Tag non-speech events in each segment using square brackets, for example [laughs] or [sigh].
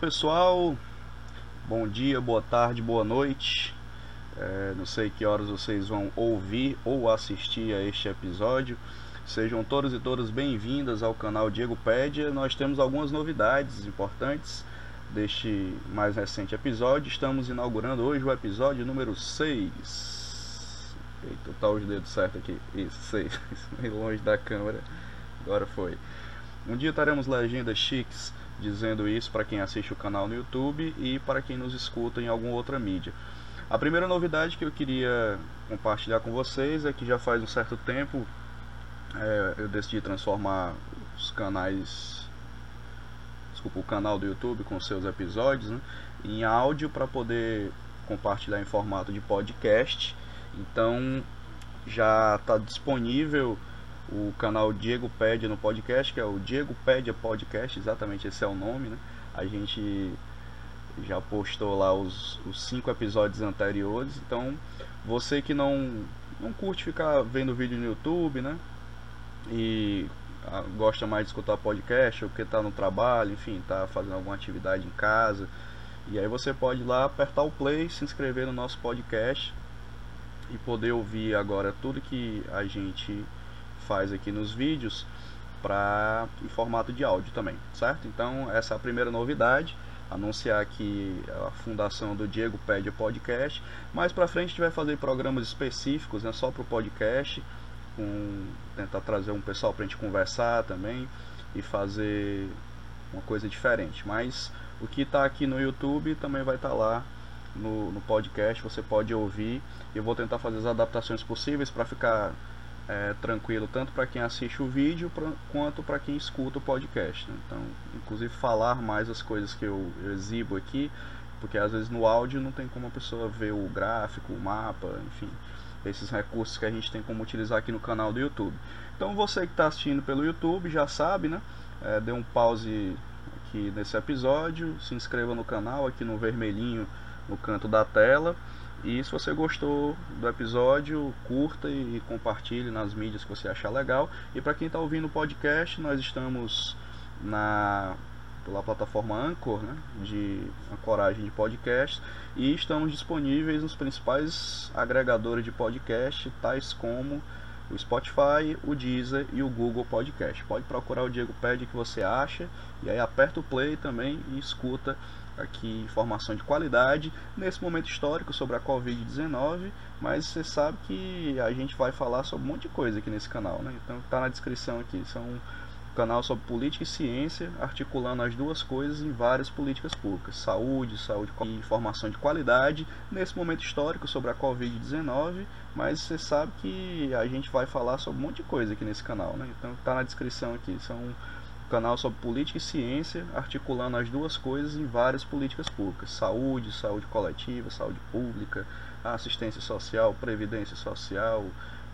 Pessoal, bom dia, boa tarde, boa noite. É, não sei que horas vocês vão ouvir ou assistir a este episódio. Sejam todos e todas bem-vindas ao canal Diego Pédia. Nós temos algumas novidades importantes deste mais recente episódio. Estamos inaugurando hoje o episódio número 6. Eita, tá os dedos certos aqui. Isso, 6. Meio longe da câmera. Agora foi. Um dia teremos legendas chiques dizendo isso para quem assiste o canal no YouTube e para quem nos escuta em alguma outra mídia. A primeira novidade que eu queria compartilhar com vocês é que já faz um certo tempo é, eu decidi transformar os canais, desculpa, o canal do YouTube com seus episódios né, em áudio para poder compartilhar em formato de podcast. Então já está disponível o canal Diego Pédia no podcast, que é o Diego Pédia Podcast, exatamente esse é o nome, né? A gente já postou lá os, os cinco episódios anteriores, então você que não, não curte ficar vendo vídeo no YouTube, né? E ah, gosta mais de escutar podcast, ou porque está no trabalho, enfim, está fazendo alguma atividade em casa, e aí você pode ir lá apertar o play, se inscrever no nosso podcast e poder ouvir agora tudo que a gente faz aqui nos vídeos para em formato de áudio também, certo? Então essa é a primeira novidade, anunciar aqui a fundação do Diego Pede Podcast. Mais para frente a gente vai fazer programas específicos, né, só para o podcast, com tentar trazer um pessoal para a gente conversar também e fazer uma coisa diferente. Mas o que está aqui no YouTube também vai estar tá lá no, no podcast, você pode ouvir. Eu vou tentar fazer as adaptações possíveis para ficar é, tranquilo tanto para quem assiste o vídeo pra, quanto para quem escuta o podcast. Né? Então, inclusive falar mais as coisas que eu, eu, exibo aqui, porque às vezes no áudio não tem como a pessoa ver o gráfico, o mapa, enfim, esses recursos que a gente tem como utilizar aqui no canal do YouTube. Então você que está assistindo pelo YouTube já sabe, né? É, dê um pause aqui nesse episódio, se inscreva no canal aqui no vermelhinho no canto da tela e se você gostou do episódio, curta e compartilhe nas mídias que você achar legal. E para quem está ouvindo o podcast, nós estamos na pela plataforma Anchor, né, de ancoragem de podcast, e estamos disponíveis nos principais agregadores de podcast, tais como o Spotify, o Deezer e o Google Podcast. Pode procurar o Diego Pede que você acha, e aí aperta o play também e escuta aqui informação de qualidade nesse momento histórico sobre a Covid-19, mas você sabe que a gente vai falar sobre um monte de coisa aqui nesse canal, né? Então tá na descrição aqui, são canal sobre política e ciência, articulando as duas coisas em várias políticas públicas, saúde, saúde e informação de qualidade nesse momento histórico sobre a Covid-19, mas você sabe que a gente vai falar sobre um monte de coisa aqui nesse canal, né? Então tá na descrição aqui, são canal sobre política e ciência, articulando as duas coisas em várias políticas públicas: saúde, saúde coletiva, saúde pública, assistência social, previdência social,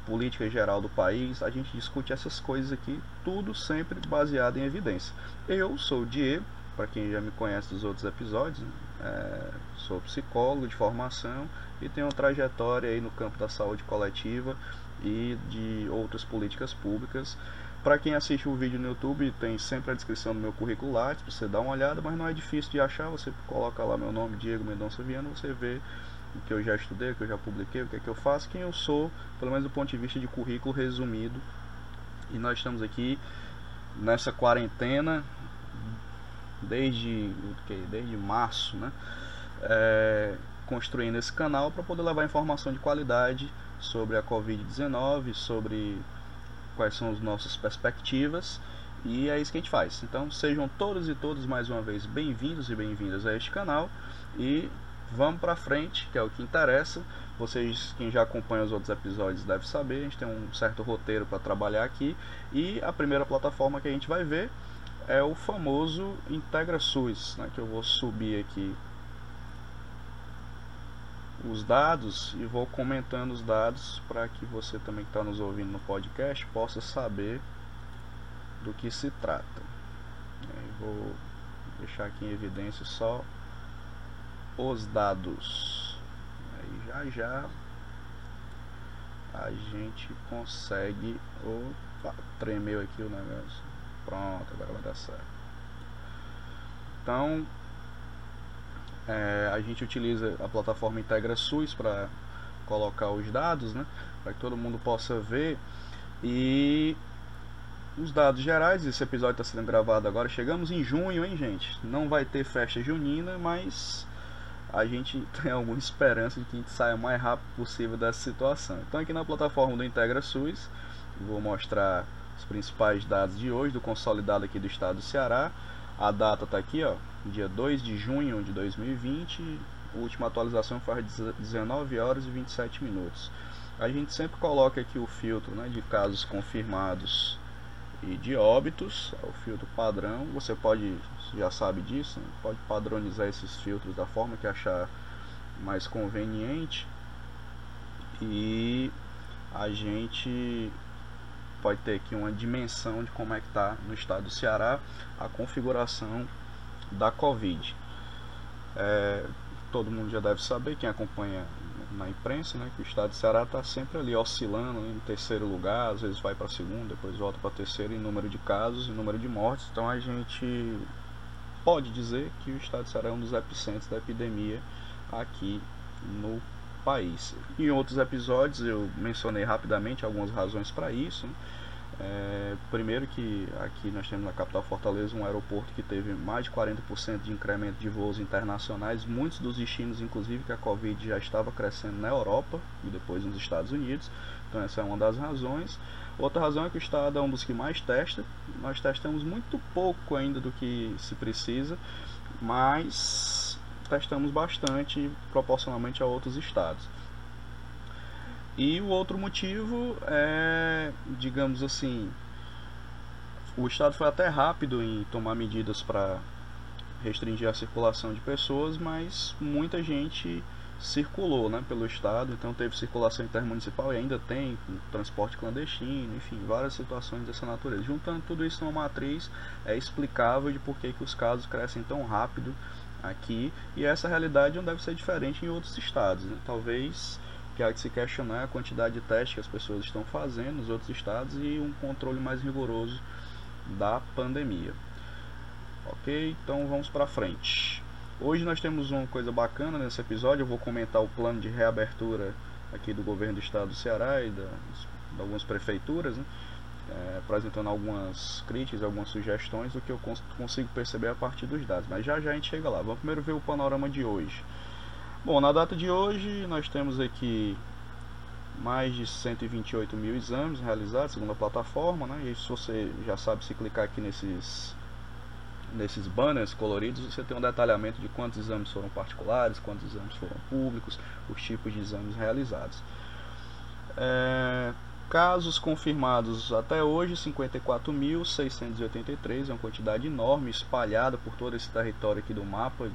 política geral do país. A gente discute essas coisas aqui, tudo sempre baseado em evidência. Eu sou o Diego, para quem já me conhece dos outros episódios, é, sou psicólogo de formação e tenho uma trajetória aí no campo da saúde coletiva e de outras políticas públicas. Para quem assiste o vídeo no YouTube, tem sempre a descrição do meu currículo lá, para você dar uma olhada, mas não é difícil de achar, você coloca lá meu nome, Diego Mendonça Viana, você vê o que eu já estudei, o que eu já publiquei, o que é que eu faço, quem eu sou, pelo menos do ponto de vista de currículo resumido. E nós estamos aqui nessa quarentena desde, desde março, né? É, construindo esse canal para poder levar informação de qualidade sobre a Covid-19, sobre quais são as nossas perspectivas e é isso que a gente faz. Então sejam todos e todos mais uma vez bem-vindos e bem-vindas a este canal e vamos para frente, que é o que interessa. Vocês, quem já acompanha os outros episódios, deve saber, a gente tem um certo roteiro para trabalhar aqui e a primeira plataforma que a gente vai ver é o famoso IntegraSUS, né, que eu vou subir aqui os dados e vou comentando os dados para que você também que está nos ouvindo no podcast possa saber do que se trata. vou deixar aqui em evidência só os dados. Aí já já a gente consegue. Opa, tremeu aqui o negócio. Pronto, agora vai dar certo. Então, É, a gente utiliza a plataforma Integra SUS para colocar os dados, né? Para que todo mundo possa ver. E os dados gerais, esse episódio está sendo gravado agora. Chegamos em junho, hein, gente? Não vai ter festa junina, mas a gente [laughs] tem alguma esperança de que a gente saia o mais rápido possível dessa situação. Então, aqui na plataforma do Integra SUS, vou mostrar os principais dados de hoje, do consolidado aqui do estado do Ceará. A data está aqui, ó, dia 2 de junho de 2020. A última atualização às 19 horas e 27 minutos. A gente sempre coloca aqui o filtro né, de casos confirmados e de óbitos, é o filtro padrão. Você pode, já sabe disso, né? pode padronizar esses filtros da forma que achar mais conveniente. E a gente pode ter aqui uma dimensão de como é que está no estado do Ceará a configuração da Covid. É, todo mundo já deve saber, quem acompanha na imprensa, né, que o estado de Ceará está sempre ali oscilando em terceiro lugar, às vezes vai para segundo, depois volta para terceiro em número de casos, em número de mortes. Então a gente pode dizer que o estado de Ceará é um dos epicentros da epidemia aqui no país. Em outros episódios eu mencionei rapidamente algumas razões para isso. Né? É, primeiro que aqui nós temos na capital Fortaleza um aeroporto que teve mais de 40% de incremento de voos internacionais, muitos dos destinos inclusive que a Covid já estava crescendo na Europa e depois nos Estados Unidos, então essa é uma das razões. Outra razão é que o Estado é um dos que mais testa, nós testamos muito pouco ainda do que se precisa, mas testamos bastante proporcionalmente a outros estados. E o outro motivo é, digamos assim, o Estado foi até rápido em tomar medidas para restringir a circulação de pessoas, mas muita gente circulou né, pelo Estado, então teve circulação intermunicipal e ainda tem transporte clandestino, enfim, várias situações dessa natureza. Juntando tudo isso numa matriz, é explicável de por que, que os casos crescem tão rápido aqui, e essa realidade não deve ser diferente em outros estados. Né? Talvez que há de se questionar a quantidade de testes que as pessoas estão fazendo nos outros estados e um controle mais rigoroso da pandemia. Ok? Então vamos para frente. Hoje nós temos uma coisa bacana nesse episódio. Eu vou comentar o plano de reabertura aqui do governo do estado do Ceará e da, de algumas prefeituras, né? é, apresentando algumas críticas, algumas sugestões do que eu cons consigo perceber a partir dos dados. Mas já já a gente chega lá. Vamos primeiro ver o panorama de hoje. Bom, na data de hoje nós temos aqui mais de 128 mil exames realizados segundo a plataforma, né? E se você já sabe se clicar aqui nesses nesses banners coloridos, você tem um detalhamento de quantos exames foram particulares, quantos exames foram públicos, os tipos de exames realizados. É, casos confirmados até hoje 54.683, é uma quantidade enorme espalhada por todo esse território aqui do mapa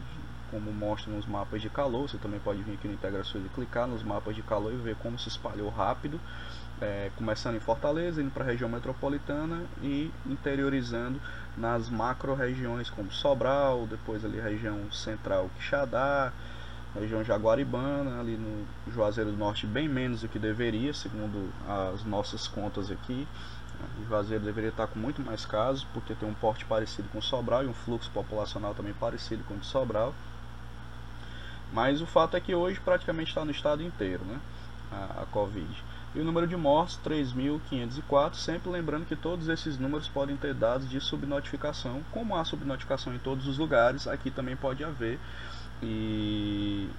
como mostram os mapas de calor. Você também pode vir aqui no Integrações e clicar nos mapas de calor e ver como se espalhou rápido, é, começando em Fortaleza, indo para a região metropolitana e interiorizando nas macro-regiões como Sobral, depois ali região central Quixadá, região Jaguaribana, ali no Juazeiro do Norte bem menos do que deveria, segundo as nossas contas aqui. O Juazeiro deveria estar com muito mais casos, porque tem um porte parecido com Sobral e um fluxo populacional também parecido com o de Sobral. Mas o fato é que hoje praticamente está no estado inteiro, né? A, a Covid. E o número de mortes, 3.504, sempre lembrando que todos esses números podem ter dados de subnotificação. Como há subnotificação em todos os lugares, aqui também pode haver. E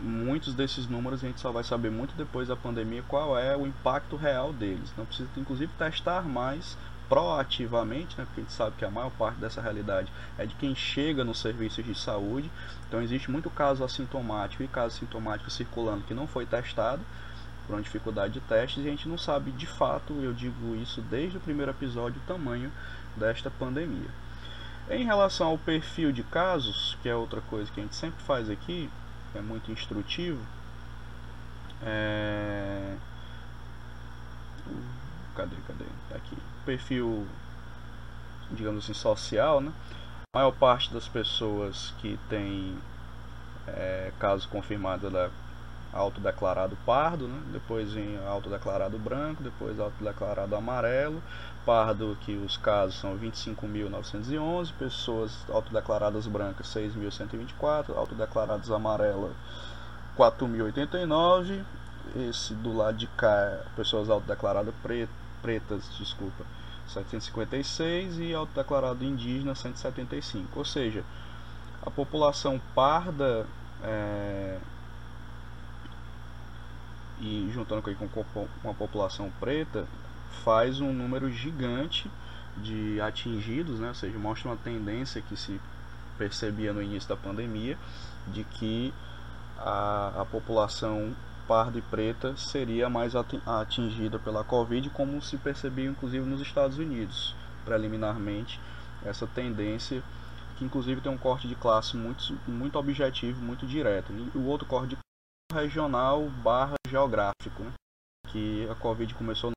muitos desses números a gente só vai saber muito depois da pandemia qual é o impacto real deles. Não precisa, inclusive, testar mais proativamente, né, porque a gente sabe que a maior parte dessa realidade é de quem chega nos serviços de saúde. Então existe muito caso assintomático e caso sintomático circulando que não foi testado por uma dificuldade de testes e a gente não sabe de fato, eu digo isso desde o primeiro episódio, o tamanho desta pandemia. Em relação ao perfil de casos, que é outra coisa que a gente sempre faz aqui, é muito instrutivo, é... Cadê, cadê? Tá aqui perfil, digamos assim, social, né? A maior parte das pessoas que tem é, casos confirmados ela autodeclarado pardo, né? depois vem autodeclarado branco, depois autodeclarado amarelo, pardo que os casos são 25.911, pessoas autodeclaradas brancas 6.124, autodeclaradas amarelas 4.089, esse do lado de cá, pessoas autodeclaradas pretas, desculpa, 756 e autodeclarado indígena 175. Ou seja, a população parda é, e juntando com, a população preta faz um número gigante de atingidos, né? ou seja, mostra uma tendência que se percebia no início da pandemia de que a, a população parda e preta seria mais atingida pela Covid, como se percebia inclusive nos Estados Unidos, preliminarmente, essa tendência que inclusive tem um corte de classe muito, muito objetivo, muito direto. E o outro corte de regional barra geográfico, né? que a Covid começou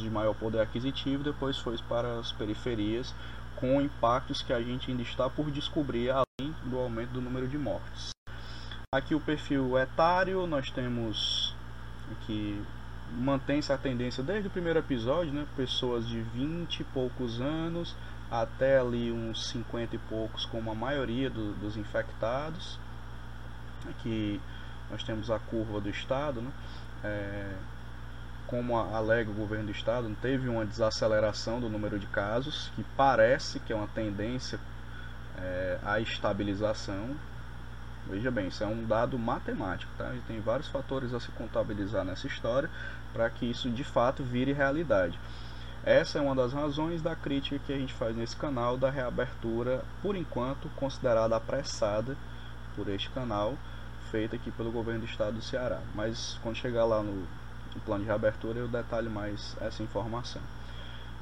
de maior poder aquisitivo, depois foi para as periferias, com impactos que a gente ainda está por descobrir, além do aumento do número de mortes. Aqui o perfil etário, nós temos que mantém-se a tendência desde o primeiro episódio, né? pessoas de 20 e poucos anos até ali uns 50 e poucos, como a maioria do, dos infectados. Aqui nós temos a curva do estado, né? É, como alega o governo do estado, teve uma desaceleração do número de casos, que parece que é uma tendência é, à estabilização. Veja bem, isso é um dado matemático, tá? E tem vários fatores a se contabilizar nessa história para que isso de fato vire realidade. Essa é uma das razões da crítica que a gente faz nesse canal da reabertura, por enquanto considerada apressada por este canal, feita aqui pelo governo do estado do Ceará. Mas quando chegar lá no, no plano de reabertura eu detalho mais essa informação.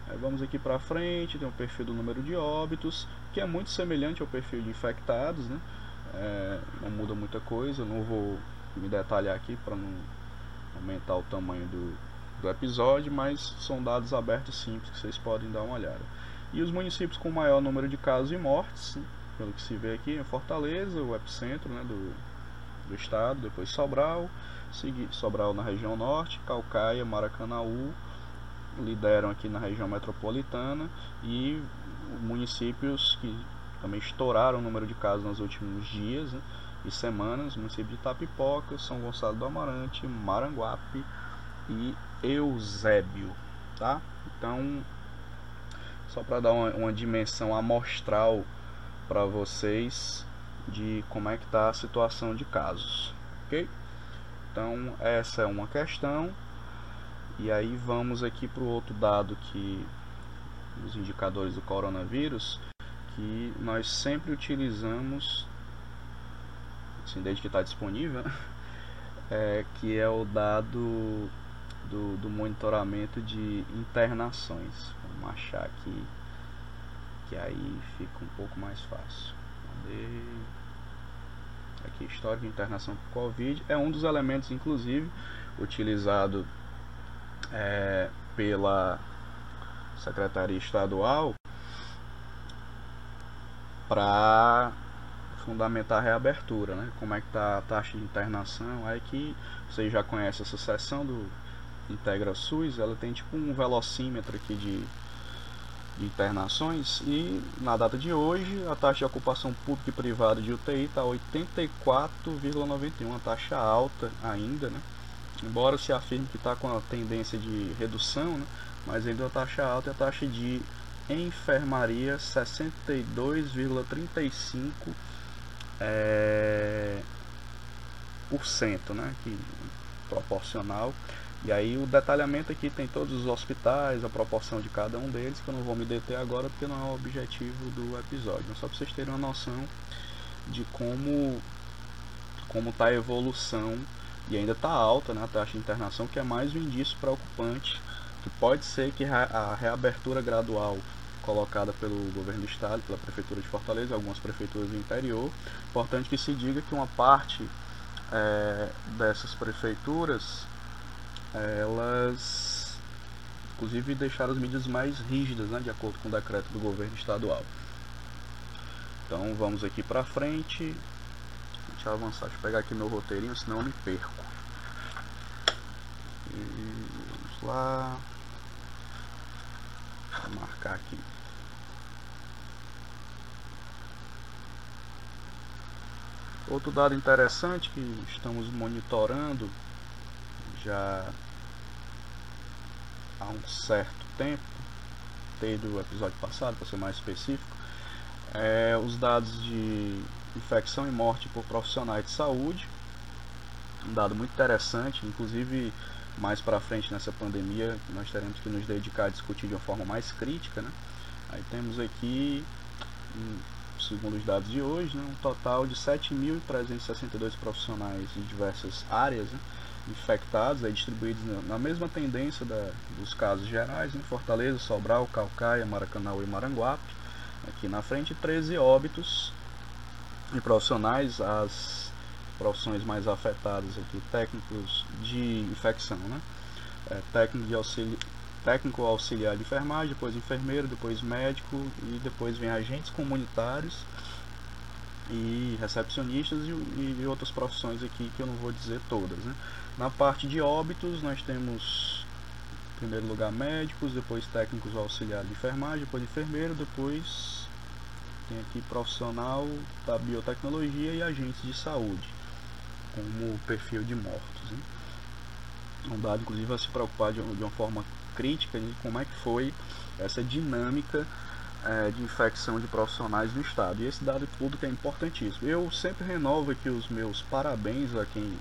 Aí vamos aqui para frente, tem o perfil do número de óbitos, que é muito semelhante ao perfil de infectados, né? É, não muda muita coisa, não vou me detalhar aqui para não aumentar o tamanho do, do episódio, mas são dados abertos simples que vocês podem dar uma olhada. E os municípios com maior número de casos e mortes, né? pelo que se vê aqui, é Fortaleza, o epicentro né, do, do estado, depois Sobral, Sobral na região norte, Calcaia, Maracanaú lideram aqui na região metropolitana e municípios que também estouraram o número de casos nos últimos dias né, e semanas, município de Tapipoca, São Gonçalo do Amarante, Maranguape e Eusébio, tá? Então, só para dar uma, uma dimensão amostral para vocês de como é que está a situação de casos, ok? Então essa é uma questão e aí vamos aqui para o outro dado que os indicadores do coronavírus que nós sempre utilizamos assim, desde que está disponível [laughs] é, que é o dado do, do monitoramento de internações. Vamos achar aqui que aí fica um pouco mais fácil. Aqui histórico de internação por Covid. É um dos elementos inclusive utilizado é, pela Secretaria Estadual para fundamentar a reabertura, né? Como é que está a taxa de internação? Aí que vocês já conhecem essa seção do Integra SUS, ela tem tipo um velocímetro aqui de de internações e na data de hoje a taxa de ocupação pública e privada de UTI está 84,91, uma taxa alta ainda, né? embora se afirme que está com a tendência de redução, né? mas ainda a taxa alta é a taxa de enfermaria 62,35 é, por cento, né? que, proporcional e aí o detalhamento aqui tem todos os hospitais, a proporção de cada um deles, que eu não vou me deter agora porque não é o objetivo do episódio, mas só para vocês terem uma noção de como como está a evolução e ainda está alta né, a taxa de internação, que é mais um indício preocupante, que pode ser que a reabertura gradual colocada pelo governo do estado, pela prefeitura de Fortaleza, algumas prefeituras do interior, importante que se diga que uma parte é, dessas prefeituras elas inclusive deixaram as medidas mais rígidas, né, de acordo com o decreto do governo estadual. Então vamos aqui para frente. Deixa eu avançar, deixa eu pegar aqui meu roteirinho, senão eu me perco. E vamos lá. Vou marcar aqui. Outro dado interessante que estamos monitorando já há um certo tempo, desde o episódio passado, para ser mais específico, é os dados de infecção e morte por profissionais de saúde. Um dado muito interessante, inclusive mais para frente nessa pandemia nós teremos que nos dedicar a discutir de uma forma mais crítica, né? Aí temos aqui segundo os dados de hoje, né, um total de 7.362 profissionais em diversas áreas né, infectados, aí, distribuídos na, mesma tendência da, dos casos gerais, em né, Fortaleza, Sobral, Calcaia, Maracanã e Maranguape. Aqui na frente, 13 óbitos de profissionais, as profissões mais afetadas aqui, técnicos de infecção, né? É, técnico de auxílio, técnico auxiliar de enfermagem, depois enfermeiro, depois médico e depois vem agentes comunitários e recepcionistas e, e, outras profissões aqui que eu não vou dizer todas. Né? Na parte de óbitos nós temos em primeiro lugar médicos, depois técnicos auxiliares de enfermagem, depois enfermeiro, depois tem aqui profissional da biotecnologia e agentes de saúde como perfil de mortos. Né? Um dado inclusive a se preocupar de, uma forma crítica de como é que foi essa dinâmica é, de infecção de profissionais no estado. E esse dado público é importantíssimo. Eu sempre renovo aqui os meus parabéns a quem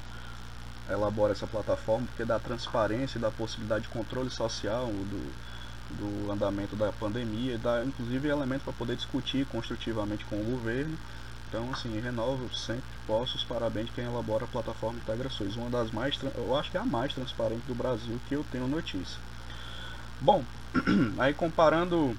elabora essa plataforma, porque dá transparência, dá possibilidade de controle social do, do andamento da pandemia, dá inclusive elementos para poder discutir construtivamente com o governo. Então, assim, renovo sempre posso os parabéns quem elabora a plataforma Integrações, uma das mais, eu acho que é a mais transparente do Brasil que eu tenho notícia. Bom, [clears throat] aí comparando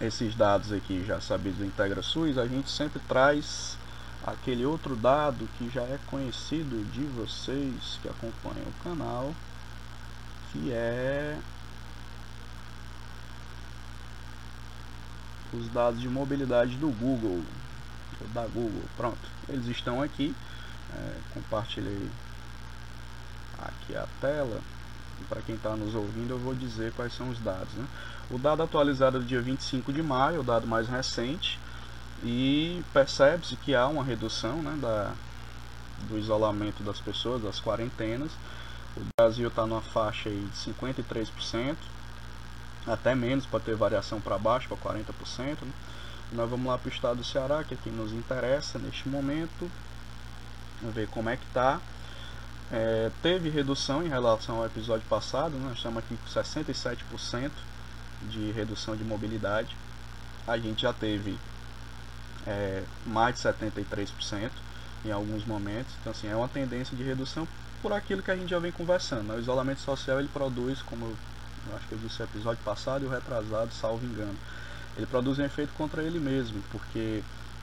esses dados aqui já sabidos do IntegraSUS, a gente sempre traz aquele outro dado que já é conhecido de vocês que acompanham o canal, que é os dados de mobilidade do Google, da Google. Pronto, eles estão aqui. É, compartilhei aqui a tela para quem está nos ouvindo, eu vou dizer quais são os dados. Né? O dado atualizado é do dia 25 de maio, o dado mais recente, e percebe-se que há uma redução né, da, do isolamento das pessoas, das quarentenas. O Brasil está numa faixa aí de 53%, até menos, pode ter variação para baixo, para 40%. Né? Nós vamos lá para o estado do Ceará, que é quem nos interessa neste momento. Vamos ver como é que está. É, teve redução em relação ao episódio passado, né? nós estamos aqui com 67% de redução de mobilidade. A gente já teve é, mais de 73% em alguns momentos. Então, assim, é uma tendência de redução por aquilo que a gente já vem conversando. Né? O isolamento social ele produz, como eu acho que eu disse no episódio passado e o retrasado, salvo engano, ele produz um efeito contra ele mesmo, porque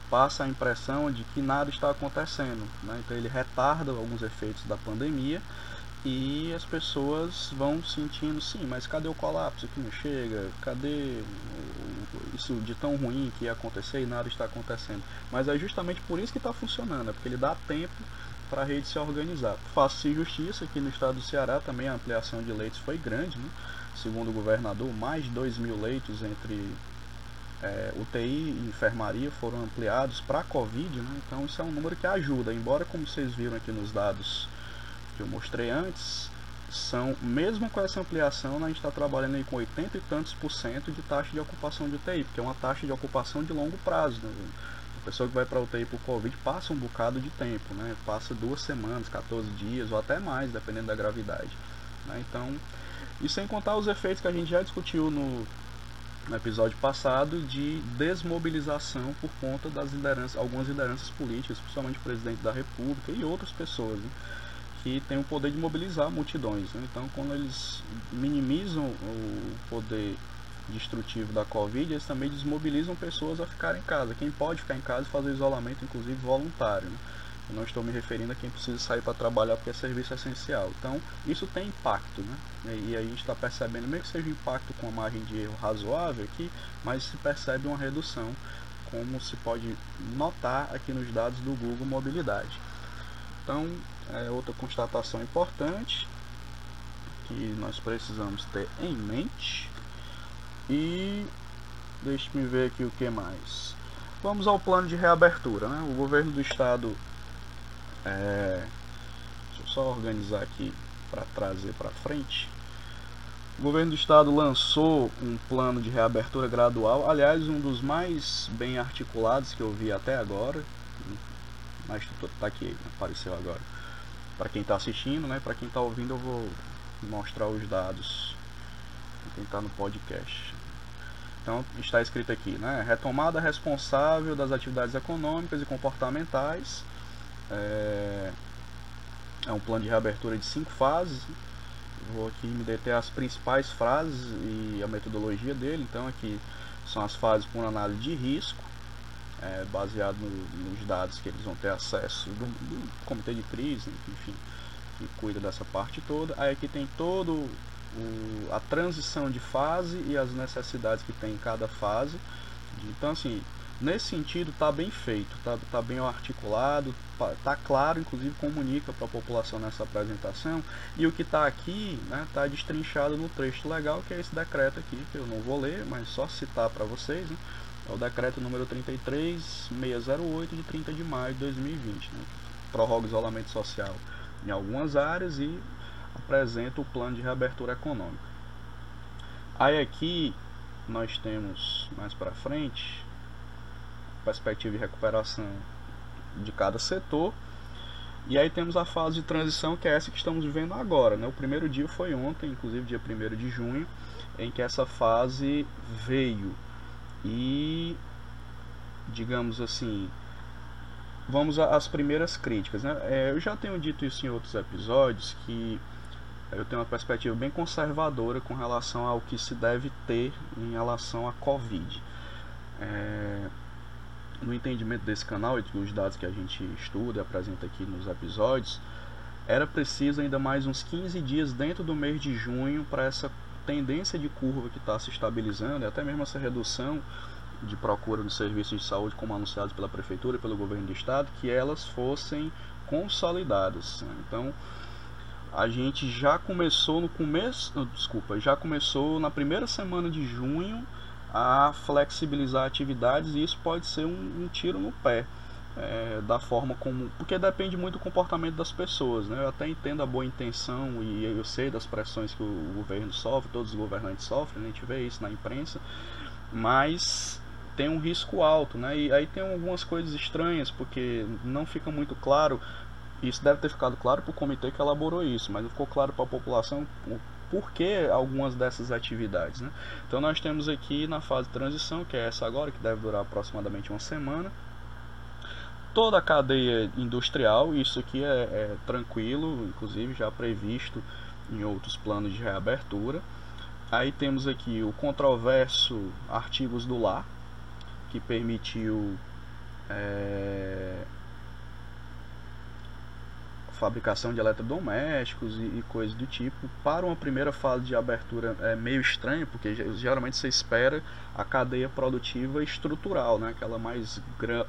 passa a impressão de que nada está acontecendo. Né? Então ele retarda alguns efeitos da pandemia e as pessoas vão sentindo, sim, mas cadê o colapso que não chega? Cadê isso de tão ruim que ia acontecer e nada está acontecendo? Mas é justamente por isso que está funcionando, é porque ele dá tempo para a rede se organizar. Faço-se justiça que no estado do Ceará também a ampliação de leitos foi grande, né? segundo o governador, mais de 2 mil leitos entre é, UTI e enfermaria foram ampliados para a Covid, né? então isso é um número que ajuda, embora como vocês viram aqui nos dados que eu mostrei antes, são, mesmo com essa ampliação, a gente está trabalhando aí com 80 e tantos por cento de taxa de ocupação de UTI, porque é uma taxa de ocupação de longo prazo. Né? A pessoa que vai para UTI por Covid passa um bocado de tempo, né? passa duas semanas, 14 dias ou até mais, dependendo da gravidade. Né? Então, e sem contar os efeitos que a gente já discutiu no, no episódio passado de desmobilização por conta das lideranças, algumas lideranças políticas, principalmente o presidente da República e outras pessoas, né, que têm o poder de mobilizar multidões. Né? Então, quando eles minimizam o poder destrutivo da Covid, eles também desmobilizam pessoas a ficar em casa. Quem pode ficar em casa e fazer isolamento, inclusive voluntário. Né? Eu não estou me referindo a quem precisa sair para trabalhar porque é serviço essencial. Então, isso tem impacto, né? E a gente está percebendo, mesmo que seja um impacto com uma margem de erro razoável aqui, mas se percebe uma redução, como se pode notar aqui nos dados do Google Mobilidade. Então, é outra constatação importante que nós precisamos ter em mente. E deixe-me ver aqui o que mais. Vamos ao plano de reabertura. Né? O governo do estado. É... Deixa eu só organizar aqui para trazer para frente. O governo do estado lançou um plano de reabertura gradual, aliás, um dos mais bem articulados que eu vi até agora. Mas está aqui, apareceu agora. Para quem está assistindo, né? Para quem está ouvindo, eu vou mostrar os dados. Quem está no podcast. Então está escrito aqui, né? Retomada responsável das atividades econômicas e comportamentais. É, é um plano de reabertura de cinco fases. Vou aqui me deter as principais frases e a metodologia dele. Então aqui são as fases por análise de risco, é, baseado no, nos dados que eles vão ter acesso do, do comitê de crise, enfim, que cuida dessa parte toda. Aí aqui tem todo o, a transição de fase e as necessidades que tem em cada fase. Então, assim, nesse sentido está bem feito, está tá bem articulado, está claro, inclusive comunica para a população nessa apresentação. E o que está aqui está né, tá destrinchado no trecho legal, que é esse decreto aqui, que eu não vou ler, mas só citar para vocês. Né, é o decreto número 33608 de 30 de maio de 2020. Né, prorroga o isolamento social em algumas áreas e apresenta o plano de reabertura econômica. Aí aqui nós temos mais para frente perspectiva de recuperação de cada setor. E aí temos a fase de transição que é essa que estamos vivendo agora. Né? O primeiro dia foi ontem, inclusive dia 1 de junho, em que essa fase veio. E digamos assim, vamos às primeiras críticas. Né? É, eu já tenho dito isso em outros episódios que eu tenho uma perspectiva bem conservadora com relação ao que se deve ter em relação à Covid. É, no entendimento desse canal e dos dados que a gente estuda e apresenta aqui nos episódios, era preciso ainda mais uns 15 dias dentro do mês de junho para essa tendência de curva que está se estabilizando e até mesmo essa redução de procura dos serviços de saúde, como anunciados pela Prefeitura e pelo Governo do Estado, que elas fossem consolidadas. Então, a gente já começou no começo, desculpa, já começou na primeira semana de junho a flexibilizar atividades e isso pode ser um, um tiro no pé. É, da forma como. Porque depende muito do comportamento das pessoas. Né? Eu até entendo a boa intenção e eu sei das pressões que o governo sofre, todos os governantes sofrem, a gente vê isso na imprensa, mas tem um risco alto. Né? E aí tem algumas coisas estranhas, porque não fica muito claro. Isso deve ter ficado claro para o comitê que elaborou isso, mas não ficou claro para a população por que algumas dessas atividades. Né? Então nós temos aqui na fase de transição, que é essa agora, que deve durar aproximadamente uma semana, toda a cadeia industrial, isso aqui é, é tranquilo, inclusive já previsto em outros planos de reabertura. Aí temos aqui o controverso artigos do lar, que permitiu é, fabricação de eletrodomésticos e, e coisas do tipo. Para uma primeira fase de abertura é meio estranho, porque geralmente você espera a cadeia produtiva estrutural, né? aquela mais,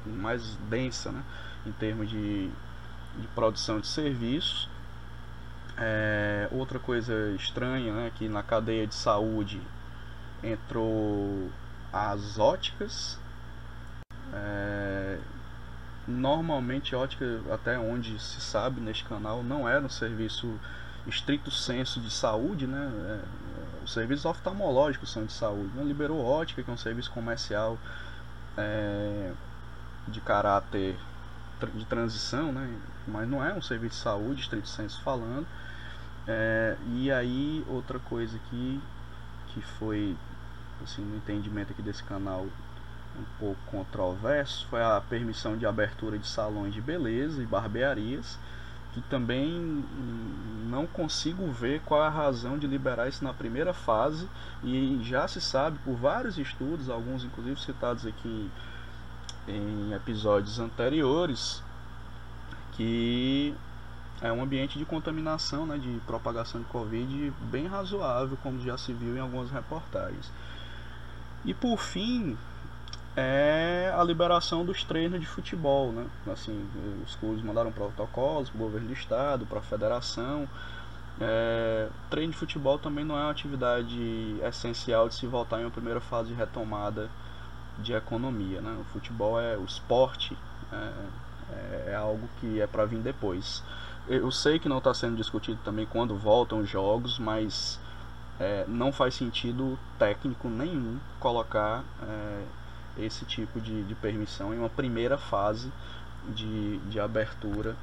mais densa né? em termos de, de produção de serviços. É, outra coisa estranha, né, que na cadeia de saúde entrou as óticas, é, Normalmente, ótica, até onde se sabe neste canal, não era um serviço estrito senso de saúde, né? É, os serviços oftalmológicos são de saúde. Né? Liberou ótica, que é um serviço comercial é, de caráter de transição, né? Mas não é um serviço de saúde, estrito senso falando. É, e aí, outra coisa aqui que foi, assim, no entendimento aqui desse canal, um pouco controverso foi a permissão de abertura de salões de beleza e barbearias, que também não consigo ver qual a razão de liberar isso na primeira fase e já se sabe por vários estudos, alguns inclusive citados aqui em episódios anteriores, que é um ambiente de contaminação, né, de propagação de Covid bem razoável, como já se viu em algumas reportagens. E por fim, é a liberação dos treinos de futebol, né? Assim, os clubes mandaram protocolos para o governo do estado, para a federação, É, treino de futebol também não é uma atividade essencial de se voltar em uma primeira fase de retomada de economia. Né? O futebol é o esporte, é, é algo que é para vir depois. Eu sei que não está sendo discutido também quando voltam os jogos, mas é, não faz sentido técnico nenhum colocar é, esse tipo de, de permissão em uma primeira fase de, de abertura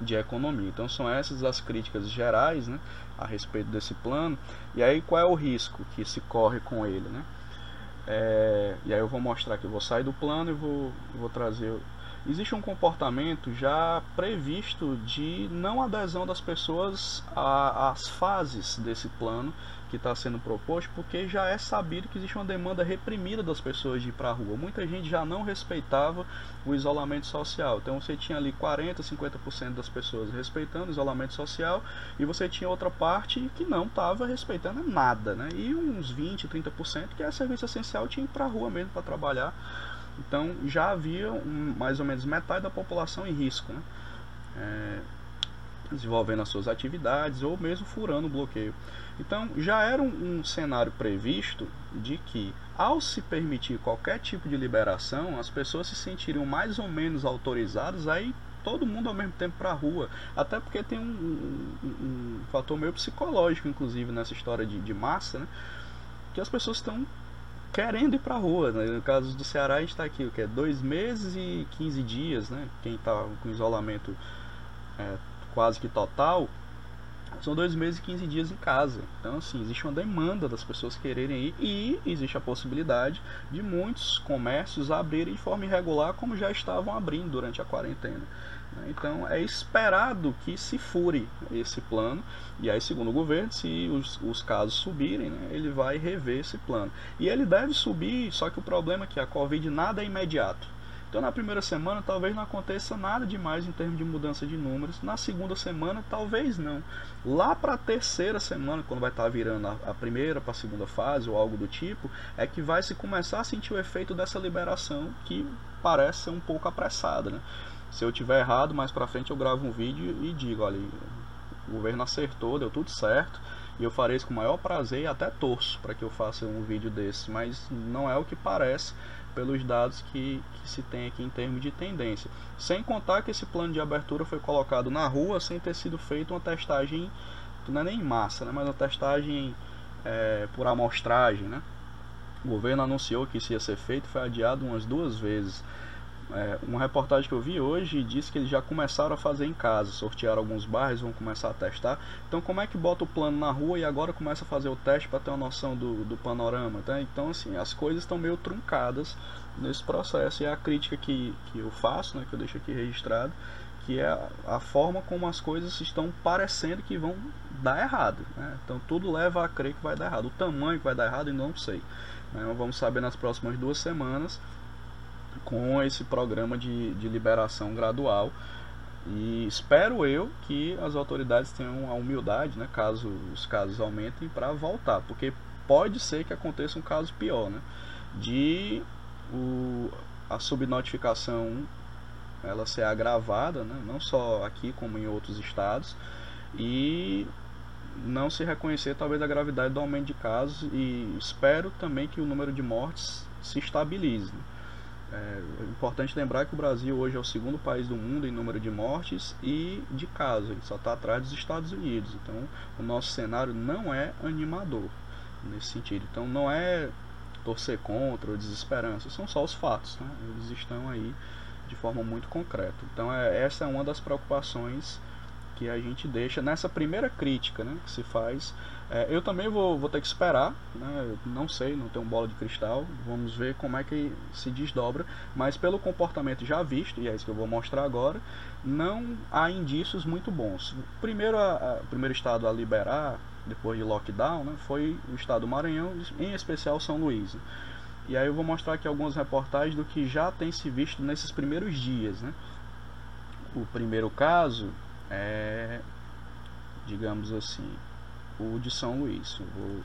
de economia. Então são essas as críticas gerais né, a respeito desse plano. E aí qual é o risco que se corre com ele? Né? É, e aí eu vou mostrar aqui, vou sair do plano e vou, vou trazer. Existe um comportamento já previsto de não adesão das pessoas às fases desse plano que está sendo proposto, porque já é sabido que existe uma demanda reprimida das pessoas de ir para a rua. Muita gente já não respeitava o isolamento social. Então você tinha ali 40, 50% das pessoas respeitando o isolamento social e você tinha outra parte que não estava respeitando nada, né? E uns 20, 30% que é serviço essencial tinha que ir para a rua mesmo para trabalhar. Então já havia um, mais ou menos metade da população em risco, né? É, desenvolvendo as suas atividades ou mesmo furando o bloqueio. Então já era um, um, cenário previsto de que, ao se permitir qualquer tipo de liberação, as pessoas se sentiriam mais ou menos autorizadas a ir todo mundo ao mesmo tempo para a rua. Até porque tem um, um, um, fator meio psicológico, inclusive, nessa história de, de massa, né? que as pessoas estão querendo ir para a rua. Né? No caso do Ceará, a gente está aqui, o que é dois meses e 15 dias, né? quem está com isolamento é, quase que total são dois meses e 15 dias em casa. Então, assim, existe uma demanda das pessoas quererem ir e existe a possibilidade de muitos comércios abrirem de forma irregular, como já estavam abrindo durante a quarentena. Então, é esperado que se fure esse plano, e aí, segundo o governo, se os, os casos subirem, né, ele vai rever esse plano. E ele deve subir, só que o problema é que a Covid nada é imediato. Então na primeira semana talvez não aconteça nada demais em termos de mudança de números. Na segunda semana talvez não. Lá para a terceira semana, quando vai estar tá virando a, primeira para a segunda fase ou algo do tipo, é que vai se começar a sentir o efeito dessa liberação que parece ser um pouco apressada. Né? Se eu tiver errado, mais para frente eu gravo um vídeo e digo, olha, o governo acertou, deu tudo certo. E eu farei isso com o maior prazer e até torço para que eu faça um vídeo desse, mas não é o que parece pelos dados que, que, se tem aqui em termos de tendência. Sem contar que esse plano de abertura foi colocado na rua sem ter sido feita uma testagem, não é nem em massa, né, mas uma testagem é, por amostragem. Né? O governo anunciou que isso ia ser feito, foi adiado umas duas vezes. É, uma reportagem que eu vi hoje disse que eles já começaram a fazer em casa, sortearam alguns bairros, vão começar a testar. Então, como é que bota o plano na rua e agora começa a fazer o teste para ter uma noção do, do panorama? Tá? Então, assim, as coisas estão meio truncadas nesse processo. E é a crítica que, que eu faço, né, que eu deixo aqui registrado, que é a, a forma como as coisas estão parecendo que vão dar errado. Né? Então, tudo leva a crer que vai dar errado. O tamanho que vai dar errado, eu não sei. Né? Vamos saber nas próximas duas semanas com esse programa de, de liberação gradual. E espero eu que as autoridades tenham a humildade, né, caso os casos aumentem, para voltar, porque pode ser que aconteça um caso pior, né, de o, a subnotificação ela ser agravada, né, não só aqui como em outros estados, e não se reconhecer talvez a gravidade do aumento de casos e espero também que o número de mortes se estabilize. Né. É importante lembrar que o Brasil hoje é o segundo país do mundo em número de mortes e de casos, só está atrás dos Estados Unidos. Então, o nosso cenário não é animador nesse sentido. Então, não é torcer contra ou desesperança, são só os fatos. Né? Eles estão aí de forma muito concreta. Então, é, essa é uma das preocupações que a gente deixa nessa primeira crítica né, que se faz é, eu também vou, vou ter que esperar, né? não sei, não tenho bola de cristal, vamos ver como é que se desdobra, mas pelo comportamento já visto, e é isso que eu vou mostrar agora, não há indícios muito bons. Primeiro, a, a, primeiro estado a liberar, depois de lockdown, né, foi o estado do Maranhão, em especial São Luís. E aí eu vou mostrar aqui algumas reportagens do que já tem se visto nesses primeiros dias. Né? O primeiro caso é, digamos assim, o de São Luís. Eu vou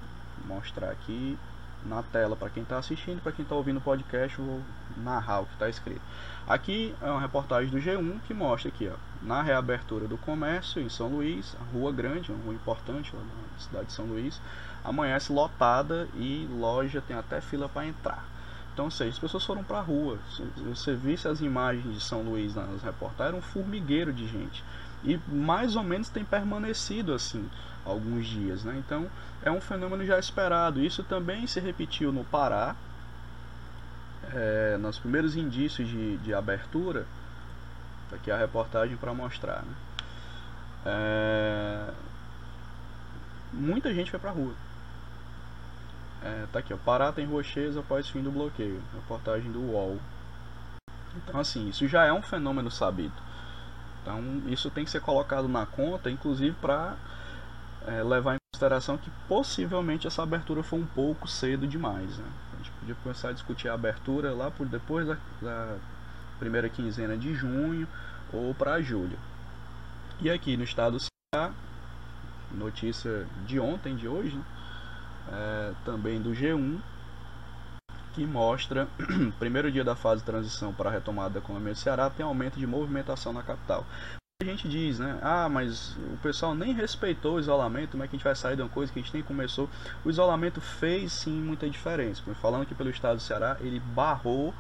mostrar aqui na tela para quem está assistindo, para quem está ouvindo o podcast, eu vou narrar o que está escrito. Aqui é uma reportagem do G1 que mostra aqui, ó, na reabertura do comércio em São Luís, Rua Grande, uma rua importante lá na cidade de São Luís, amanhece lotada e loja tem até fila para entrar. Então, seja, as pessoas foram para a rua. Se você visse as imagens de São Luís nas reportagens, era um formigueiro de gente. E mais ou menos tem permanecido assim alguns dias. Né? Então, é um fenômeno já esperado. Isso também se repetiu no Pará, é, nos primeiros indícios de, de abertura. Aqui a reportagem para mostrar. Né? É, muita gente foi para rua. É, tá aqui, ó. Pará tem rua cheias após fim do bloqueio. Reportagem do UOL. Então, assim, isso já é um fenômeno sabido. Então, isso tem que ser colocado na conta, inclusive para é, levar em consideração que possivelmente essa abertura foi um pouco cedo demais. Né? A gente podia começar a discutir a abertura lá por depois da, da primeira quinzena de junho ou para julho. E aqui no estado do Ceará, notícia de ontem, de hoje, né? é, também do G1, que mostra [clears throat] primeiro dia da fase de transição para a retomada da economia do Ceará tem aumento de movimentação na capital. A gente diz, né? Ah, mas o pessoal nem respeitou o isolamento, como é que a gente vai sair de uma coisa que a gente nem começou? O isolamento fez sim muita diferença. Falando aqui pelo estado do Ceará, ele barrou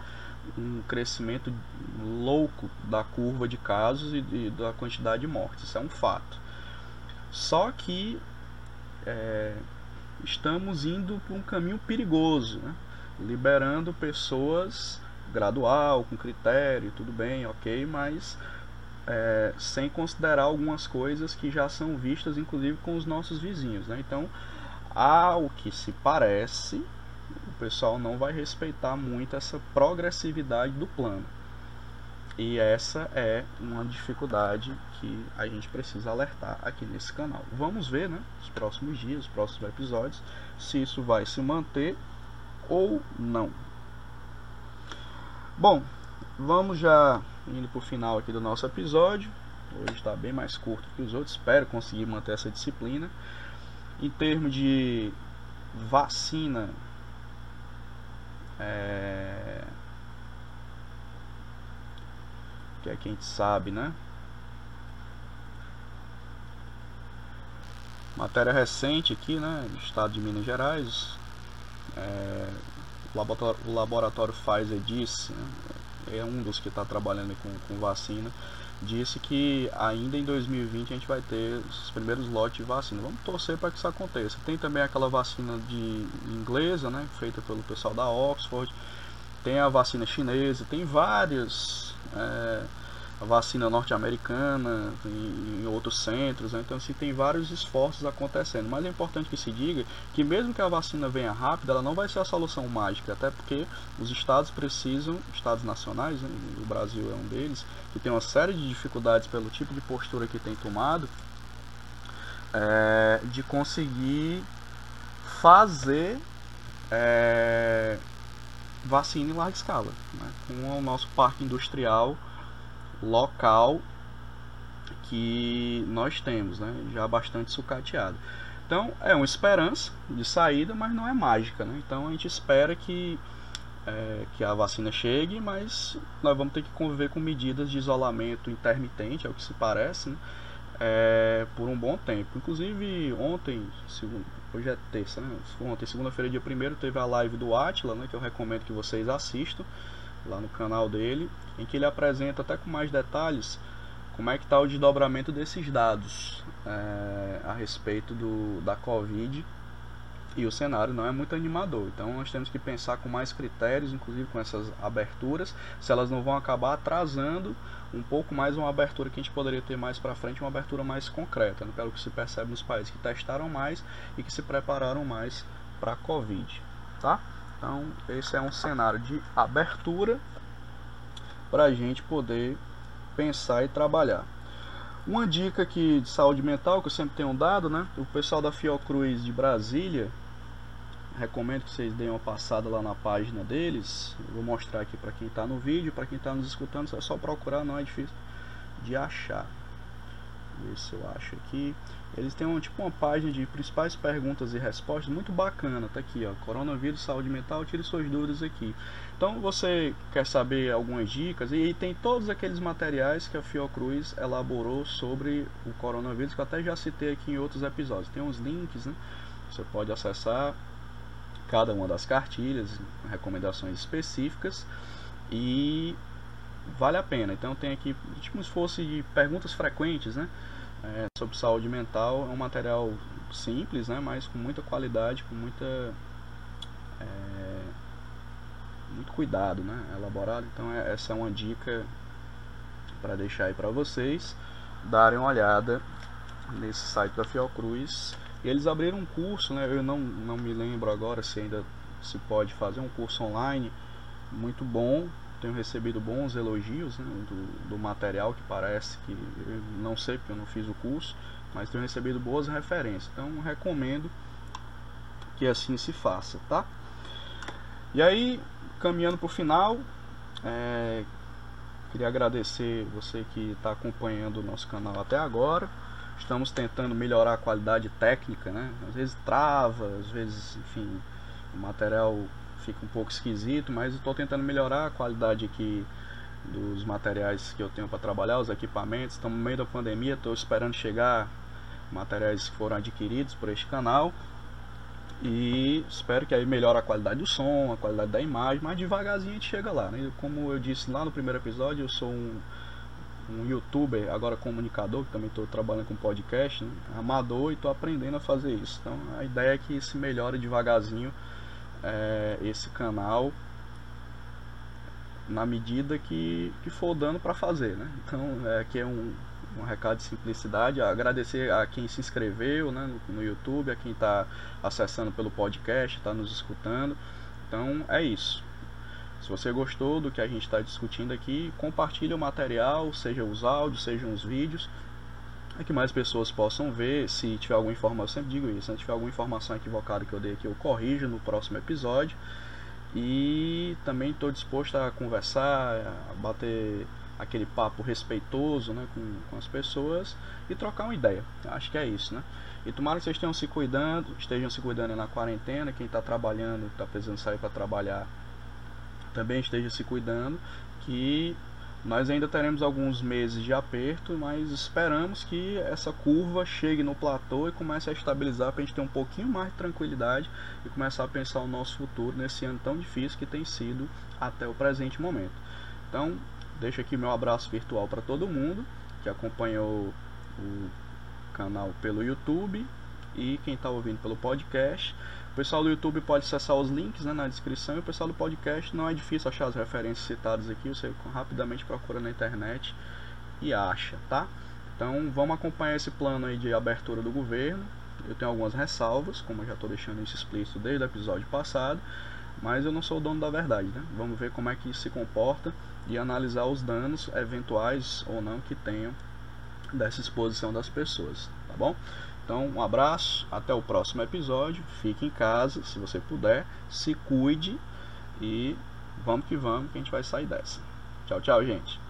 um crescimento louco da curva de casos e, da quantidade de mortes. Isso é um fato. Só que é, estamos indo por um caminho perigoso, né? Liberando pessoas gradual, com critério, tudo bem, ok, mas é, sem considerar algumas coisas que já são vistas, inclusive com os nossos vizinhos. Né? Então, ao que se parece, o pessoal não vai respeitar muito essa progressividade do plano. E essa é uma dificuldade que a gente precisa alertar aqui nesse canal. Vamos ver, né, nos próximos dias, nos próximos episódios, se isso vai se manter ou não. Bom, vamos já indo para o final aqui do nosso episódio. Hoje está bem mais curto que os outros. Espero conseguir manter essa disciplina. Em termos de vacina, é... que é que a gente sabe, né? Matéria recente aqui, né, do estado de Minas Gerais, é, o, laboratório, Pfizer disse, é um dos que está trabalhando com, com vacina, disse que ainda em 2020 a gente vai ter os primeiros lotes de vacina. Vamos torcer para que isso aconteça. Tem também aquela vacina de inglesa, né, feita pelo pessoal da Oxford. Tem a vacina chinesa, tem várias é, a vacina norte-americana, em, em, outros centros, né? então assim, tem vários esforços acontecendo. Mas é importante que se diga que mesmo que a vacina venha rápida, ela não vai ser a solução mágica, até porque os estados precisam, estados nacionais, né? o Brasil é um deles, que tem uma série de dificuldades pelo tipo de postura que tem tomado, é, de conseguir fazer é, vacina em larga escala, né? com o nosso parque industrial local que nós temos, né? já bastante sucateado. Então é uma esperança de saída, mas não é mágica. Né? Então a gente espera que, é, que a vacina chegue, mas nós vamos ter que conviver com medidas de isolamento intermitente, é o que se parece, né? é, por um bom tempo. Inclusive ontem, segundo, hoje é terça, né? ontem, segunda-feira, dia 1 teve a live do Atila, né? que eu recomendo que vocês assistam lá no canal dele, em que ele apresenta até com mais detalhes como é que está o desdobramento desses dados é, a respeito do, da Covid e o cenário não é muito animador. Então nós temos que pensar com mais critérios, inclusive com essas aberturas, se elas não vão acabar atrasando um pouco mais uma abertura que a gente poderia ter mais para frente, uma abertura mais concreta, né, pelo que se percebe nos países que testaram mais e que se prepararam mais para a Covid, tá? Então, esse é um cenário de abertura para a gente poder pensar e trabalhar. Uma dica aqui de saúde mental que eu sempre tenho dado, né? O pessoal da Fiocruz de Brasília, recomendo que vocês deem uma passada lá na página deles. Vou mostrar aqui para quem está no vídeo, para quem está nos escutando, é só procurar, não é difícil de achar. ver se eu acho aqui. Eles têm um, tipo uma página de principais perguntas e respostas muito bacana, tá aqui, ó, coronavírus, saúde mental, tire suas dúvidas aqui. Então você quer saber algumas dicas e, e tem todos aqueles materiais que a Fiocruz elaborou sobre o coronavírus, que eu até já citei aqui em outros episódios. Tem uns links, né? Você pode acessar cada uma das cartilhas, recomendações específicas e vale a pena. Então tem aqui tipo se fosse perguntas frequentes, né? É, sobre saúde mental. É um material simples, né? Mas com muita qualidade, com muita é, muito cuidado, né? Elaborado. Então é, essa é uma dica para deixar aí para vocês darem uma olhada nesse site da Fiocruz. Eles abriram um curso, né? Eu não, não me lembro agora se ainda se pode fazer um curso online muito bom tenho recebido bons elogios né, do, do, material que parece que não sei porque eu não fiz o curso, mas tenho recebido boas referências. Então recomendo que assim se faça, tá? E aí, caminhando para o final, é, queria agradecer você que está acompanhando o nosso canal até agora. Estamos tentando melhorar a qualidade técnica, né? Às vezes trava, às vezes, enfim, o material fica um pouco esquisito, mas estou tentando melhorar a qualidade aqui dos materiais que eu tenho para trabalhar, os equipamentos. Estamos no meio da pandemia, estou esperando chegar materiais que foram adquiridos por este canal e espero que aí melhore a qualidade do som, a qualidade da imagem, mas devagarzinho a gente chega lá. Né? Como eu disse lá no primeiro episódio, eu sou um, um youtuber, agora comunicador, que também estou trabalhando com podcast, né? amador e estou aprendendo a fazer isso. Então a ideia é que se melhore devagarzinho é, esse canal na medida que, que for dando para fazer, né? Então, é, aqui é um, um recado de simplicidade, agradecer a quem se inscreveu né, no, no YouTube, a quem está acessando pelo podcast, está nos escutando. Então, é isso. Se você gostou do que a gente está discutindo aqui, compartilhe o material, seja os áudios, sejam os vídeos, é que mais pessoas possam ver. Se tiver alguma informação, eu sempre digo isso, né? se tiver alguma informação equivocada que eu dei aqui, eu corrijo no próximo episódio. E também estou disposto a conversar, a bater aquele papo respeitoso né, com, com as pessoas e trocar uma ideia. Acho que é isso, né? E tomara que vocês estejam se cuidando, estejam se cuidando na quarentena, quem está trabalhando, está precisando sair para trabalhar, também esteja se cuidando, que nós ainda teremos alguns meses de aperto, mas esperamos que essa curva chegue no platô e comece a estabilizar para a gente ter um pouquinho mais de tranquilidade e começar a pensar o nosso futuro nesse ano tão difícil que tem sido até o presente momento. Então, deixo aqui meu abraço virtual para todo mundo que acompanhou o canal pelo YouTube e quem está ouvindo pelo podcast. O pessoal do YouTube pode acessar os links né, na descrição e o pessoal do podcast não é difícil achar as referências citadas aqui, você rapidamente procura na internet e acha, tá? Então vamos acompanhar esse plano aí de abertura do governo. Eu tenho algumas ressalvas, como eu já estou deixando isso explícito desde o episódio passado, mas eu não sou o dono da verdade, né? Vamos ver como é que isso se comporta e analisar os danos eventuais ou não que tenham dessa exposição das pessoas, tá bom? Então, um abraço, até o próximo episódio. Fique em casa, se você puder, se cuide e vamos que vamos, que a gente vai sair dessa. Tchau, tchau, gente.